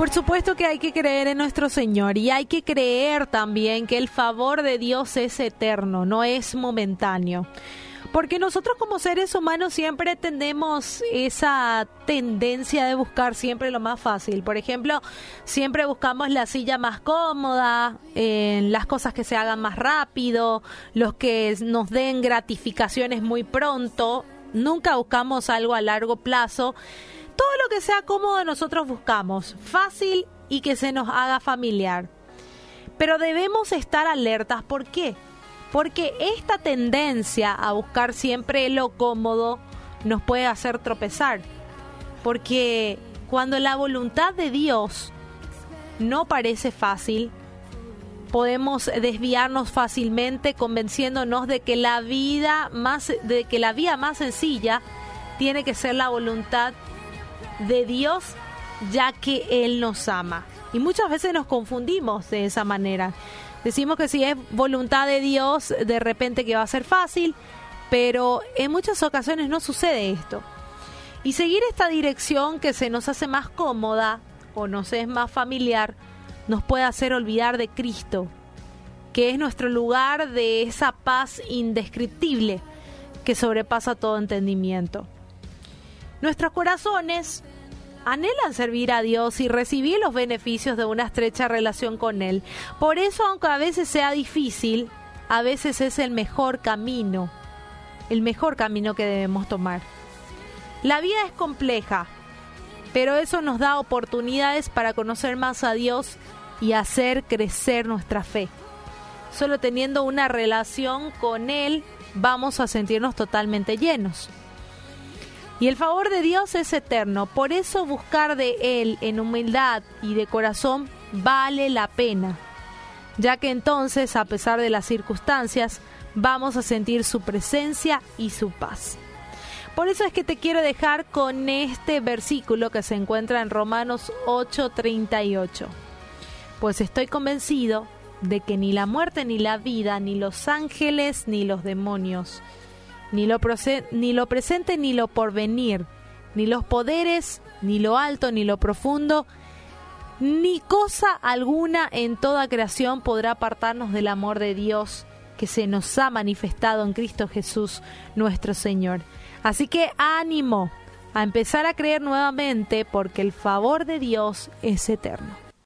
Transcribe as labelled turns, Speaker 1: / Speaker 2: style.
Speaker 1: Por supuesto que hay que creer en nuestro Señor y hay que creer también que el favor de Dios es eterno, no es momentáneo. Porque nosotros como seres humanos siempre tendemos esa tendencia de buscar siempre lo más fácil. Por ejemplo, siempre buscamos la silla más cómoda, las cosas que se hagan más rápido, los que nos den gratificaciones muy pronto. Nunca buscamos algo a largo plazo. Todo lo que sea cómodo nosotros buscamos, fácil y que se nos haga familiar. Pero debemos estar alertas. ¿Por qué? porque esta tendencia a buscar siempre lo cómodo nos puede hacer tropezar, porque cuando la voluntad de Dios no parece fácil, podemos desviarnos fácilmente convenciéndonos de que la vida más de que la vía más sencilla tiene que ser la voluntad de Dios, ya que él nos ama. Y muchas veces nos confundimos de esa manera. Decimos que si es voluntad de Dios, de repente que va a ser fácil, pero en muchas ocasiones no sucede esto. Y seguir esta dirección que se nos hace más cómoda o nos es más familiar, nos puede hacer olvidar de Cristo, que es nuestro lugar de esa paz indescriptible que sobrepasa todo entendimiento. Nuestros corazones anhelan servir a Dios y recibir los beneficios de una estrecha relación con Él. Por eso, aunque a veces sea difícil, a veces es el mejor camino, el mejor camino que debemos tomar. La vida es compleja, pero eso nos da oportunidades para conocer más a Dios y hacer crecer nuestra fe. Solo teniendo una relación con Él vamos a sentirnos totalmente llenos. Y el favor de Dios es eterno, por eso buscar de Él en humildad y de corazón vale la pena, ya que entonces, a pesar de las circunstancias, vamos a sentir su presencia y su paz. Por eso es que te quiero dejar con este versículo que se encuentra en Romanos 8:38. Pues estoy convencido de que ni la muerte ni la vida, ni los ángeles ni los demonios, ni lo, ni lo presente ni lo porvenir, ni los poderes, ni lo alto, ni lo profundo, ni cosa alguna en toda creación podrá apartarnos del amor de Dios que se nos ha manifestado en Cristo Jesús nuestro Señor. Así que ánimo a empezar a creer nuevamente porque el favor de Dios es eterno.